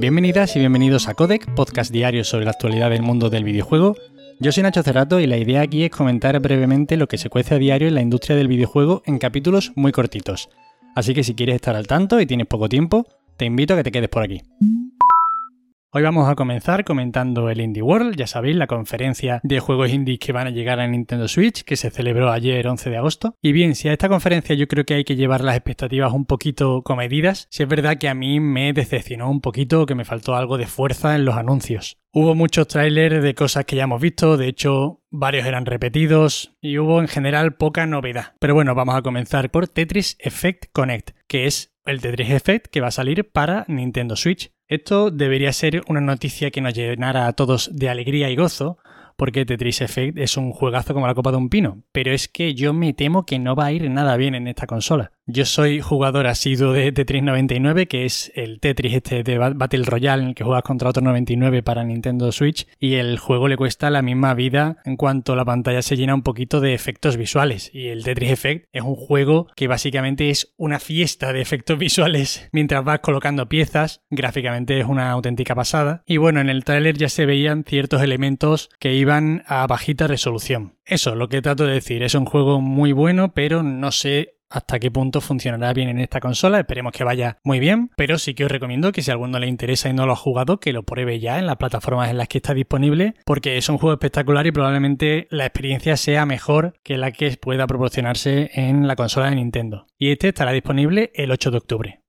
Bienvenidas y bienvenidos a Codec, podcast diario sobre la actualidad del mundo del videojuego. Yo soy Nacho Cerrato y la idea aquí es comentar brevemente lo que se cuece a diario en la industria del videojuego en capítulos muy cortitos. Así que si quieres estar al tanto y tienes poco tiempo, te invito a que te quedes por aquí. Hoy vamos a comenzar comentando el Indie World, ya sabéis, la conferencia de juegos indies que van a llegar a Nintendo Switch, que se celebró ayer 11 de agosto. Y bien, si a esta conferencia yo creo que hay que llevar las expectativas un poquito comedidas, si es verdad que a mí me decepcionó un poquito, que me faltó algo de fuerza en los anuncios. Hubo muchos trailers de cosas que ya hemos visto, de hecho varios eran repetidos y hubo en general poca novedad. Pero bueno, vamos a comenzar por Tetris Effect Connect, que es el Tetris Effect que va a salir para Nintendo Switch. Esto debería ser una noticia que nos llenara a todos de alegría y gozo, porque Tetris Effect es un juegazo como la copa de un pino, pero es que yo me temo que no va a ir nada bien en esta consola. Yo soy jugador asiduo de Tetris 99, que es el Tetris este de Battle Royale en el que juegas contra otro 99 para Nintendo Switch, y el juego le cuesta la misma vida en cuanto la pantalla se llena un poquito de efectos visuales. Y el Tetris Effect es un juego que básicamente es una fiesta de efectos visuales mientras vas colocando piezas. Gráficamente es una auténtica pasada. Y bueno, en el tráiler ya se veían ciertos elementos que iban a bajita resolución. Eso, lo que trato de decir, es un juego muy bueno, pero no sé hasta qué punto funcionará bien en esta consola. Esperemos que vaya muy bien, pero sí que os recomiendo que si a alguno le interesa y no lo ha jugado, que lo pruebe ya en las plataformas en las que está disponible, porque es un juego espectacular y probablemente la experiencia sea mejor que la que pueda proporcionarse en la consola de Nintendo. Y este estará disponible el 8 de octubre.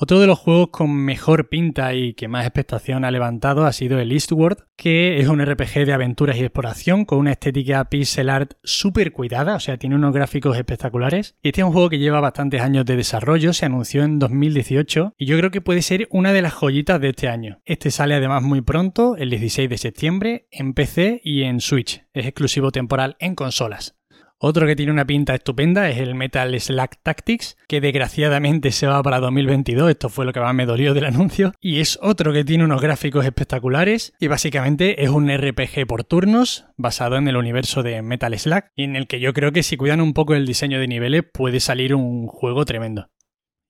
Otro de los juegos con mejor pinta y que más expectación ha levantado ha sido el Eastward, que es un RPG de aventuras y exploración con una estética pixel art súper cuidada, o sea, tiene unos gráficos espectaculares. Este es un juego que lleva bastantes años de desarrollo, se anunció en 2018 y yo creo que puede ser una de las joyitas de este año. Este sale además muy pronto, el 16 de septiembre, en PC y en Switch. Es exclusivo temporal en consolas. Otro que tiene una pinta estupenda es el Metal Slack Tactics, que desgraciadamente se va para 2022, esto fue lo que más me dolió del anuncio, y es otro que tiene unos gráficos espectaculares y básicamente es un RPG por turnos basado en el universo de Metal Slack y en el que yo creo que si cuidan un poco el diseño de niveles puede salir un juego tremendo.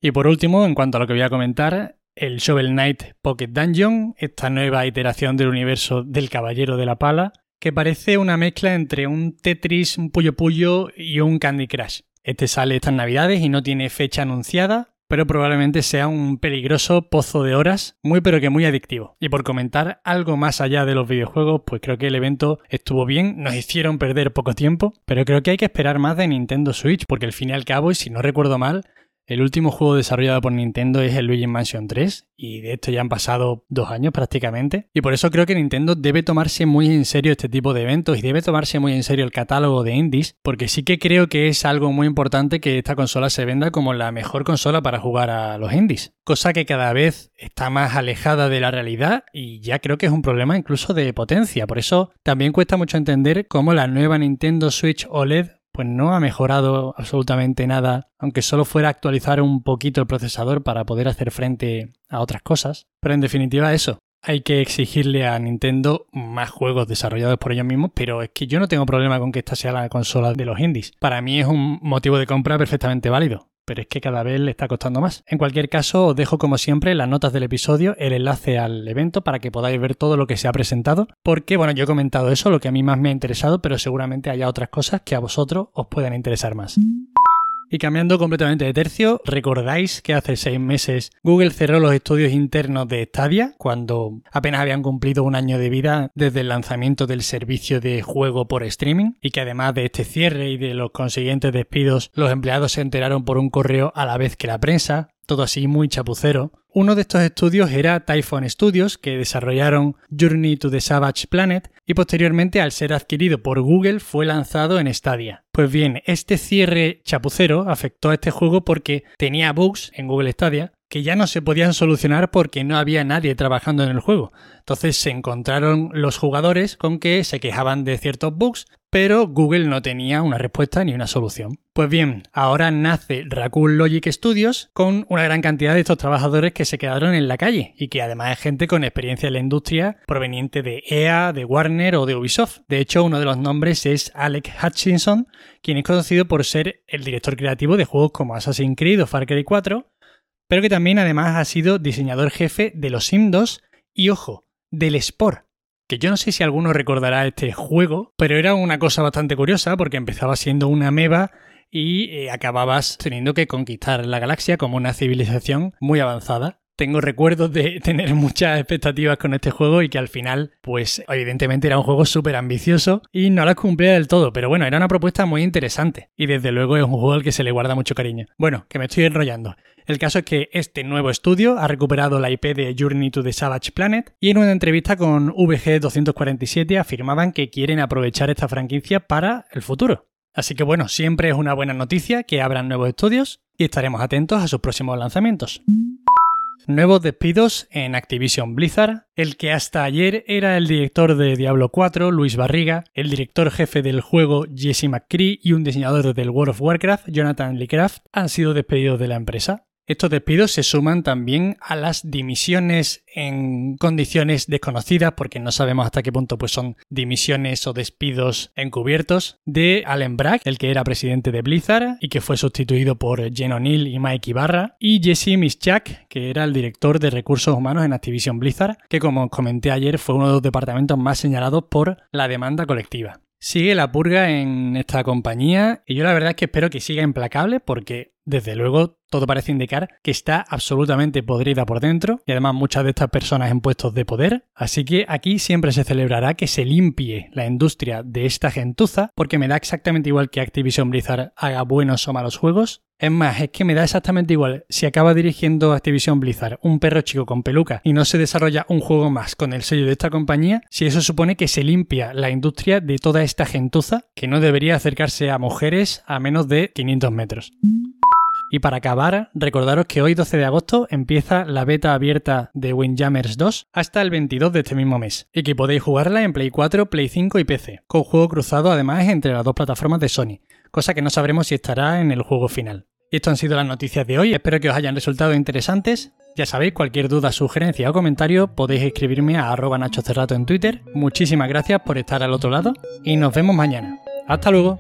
Y por último, en cuanto a lo que voy a comentar, el Shovel Knight Pocket Dungeon, esta nueva iteración del universo del Caballero de la Pala, que parece una mezcla entre un Tetris, un Puyo Puyo y un Candy Crush. Este sale estas navidades y no tiene fecha anunciada, pero probablemente sea un peligroso pozo de horas, muy pero que muy adictivo. Y por comentar algo más allá de los videojuegos, pues creo que el evento estuvo bien, nos hicieron perder poco tiempo, pero creo que hay que esperar más de Nintendo Switch, porque al fin y al cabo, y si no recuerdo mal, el último juego desarrollado por Nintendo es el Luigi Mansion 3 y de esto ya han pasado dos años prácticamente. Y por eso creo que Nintendo debe tomarse muy en serio este tipo de eventos y debe tomarse muy en serio el catálogo de indies porque sí que creo que es algo muy importante que esta consola se venda como la mejor consola para jugar a los indies. Cosa que cada vez está más alejada de la realidad y ya creo que es un problema incluso de potencia. Por eso también cuesta mucho entender cómo la nueva Nintendo Switch OLED pues no ha mejorado absolutamente nada, aunque solo fuera actualizar un poquito el procesador para poder hacer frente a otras cosas. Pero en definitiva eso, hay que exigirle a Nintendo más juegos desarrollados por ellos mismos, pero es que yo no tengo problema con que esta sea la consola de los indies. Para mí es un motivo de compra perfectamente válido pero es que cada vez le está costando más. En cualquier caso, os dejo como siempre las notas del episodio, el enlace al evento para que podáis ver todo lo que se ha presentado, porque bueno, yo he comentado eso, lo que a mí más me ha interesado, pero seguramente haya otras cosas que a vosotros os puedan interesar más. Y cambiando completamente de tercio, ¿recordáis que hace seis meses Google cerró los estudios internos de Stadia cuando apenas habían cumplido un año de vida desde el lanzamiento del servicio de juego por streaming? Y que además de este cierre y de los consiguientes despidos, los empleados se enteraron por un correo a la vez que la prensa, todo así muy chapucero. Uno de estos estudios era Typhon Studios, que desarrollaron Journey to the Savage Planet y posteriormente al ser adquirido por Google fue lanzado en Stadia. Pues bien, este cierre chapucero afectó a este juego porque tenía bugs en Google Stadia que ya no se podían solucionar porque no había nadie trabajando en el juego. Entonces se encontraron los jugadores con que se quejaban de ciertos bugs, pero Google no tenía una respuesta ni una solución. Pues bien, ahora nace Raccoon Logic Studios con una gran cantidad de estos trabajadores que se quedaron en la calle y que además es gente con experiencia en la industria proveniente de EA, de Warner o de Ubisoft. De hecho, uno de los nombres es Alec Hutchinson, quien es conocido por ser el director creativo de juegos como Assassin's Creed o Far Cry 4, pero que también además ha sido diseñador jefe de los Sim 2 y, ojo, del Sport, que yo no sé si alguno recordará este juego, pero era una cosa bastante curiosa porque empezaba siendo una meba y eh, acababas teniendo que conquistar la galaxia como una civilización muy avanzada tengo recuerdos de tener muchas expectativas con este juego y que al final, pues evidentemente era un juego súper ambicioso y no las cumplía del todo, pero bueno, era una propuesta muy interesante y desde luego es un juego al que se le guarda mucho cariño. Bueno, que me estoy enrollando. El caso es que este nuevo estudio ha recuperado la IP de Journey to the Savage Planet y en una entrevista con VG247 afirmaban que quieren aprovechar esta franquicia para el futuro. Así que bueno, siempre es una buena noticia que abran nuevos estudios y estaremos atentos a sus próximos lanzamientos. Nuevos despidos en Activision Blizzard. El que hasta ayer era el director de Diablo 4, Luis Barriga, el director jefe del juego, Jesse McCree, y un diseñador del World of Warcraft, Jonathan Leecraft, han sido despedidos de la empresa. Estos despidos se suman también a las dimisiones en condiciones desconocidas, porque no sabemos hasta qué punto pues, son dimisiones o despidos encubiertos, de Allen Bragg, el que era presidente de Blizzard y que fue sustituido por Jen O'Neill y Mike Ibarra, y Jesse Mischak, que era el director de recursos humanos en Activision Blizzard, que como comenté ayer fue uno de los departamentos más señalados por la demanda colectiva. Sigue la purga en esta compañía y yo la verdad es que espero que siga implacable porque desde luego todo parece indicar que está absolutamente podrida por dentro y además muchas de estas personas en puestos de poder. Así que aquí siempre se celebrará que se limpie la industria de esta gentuza porque me da exactamente igual que Activision Blizzard haga buenos o malos juegos. Es más, es que me da exactamente igual si acaba dirigiendo Activision Blizzard un perro chico con peluca y no se desarrolla un juego más con el sello de esta compañía, si eso supone que se limpia la industria de toda esta gentuza que no debería acercarse a mujeres a menos de 500 metros. Y para acabar, recordaros que hoy 12 de agosto empieza la beta abierta de Windjammers 2 hasta el 22 de este mismo mes, y que podéis jugarla en Play 4, Play 5 y PC, con juego cruzado además entre las dos plataformas de Sony, cosa que no sabremos si estará en el juego final. Y esto han sido las noticias de hoy, espero que os hayan resultado interesantes. Ya sabéis, cualquier duda, sugerencia o comentario podéis escribirme a arroba nachocerrato en Twitter. Muchísimas gracias por estar al otro lado y nos vemos mañana. Hasta luego.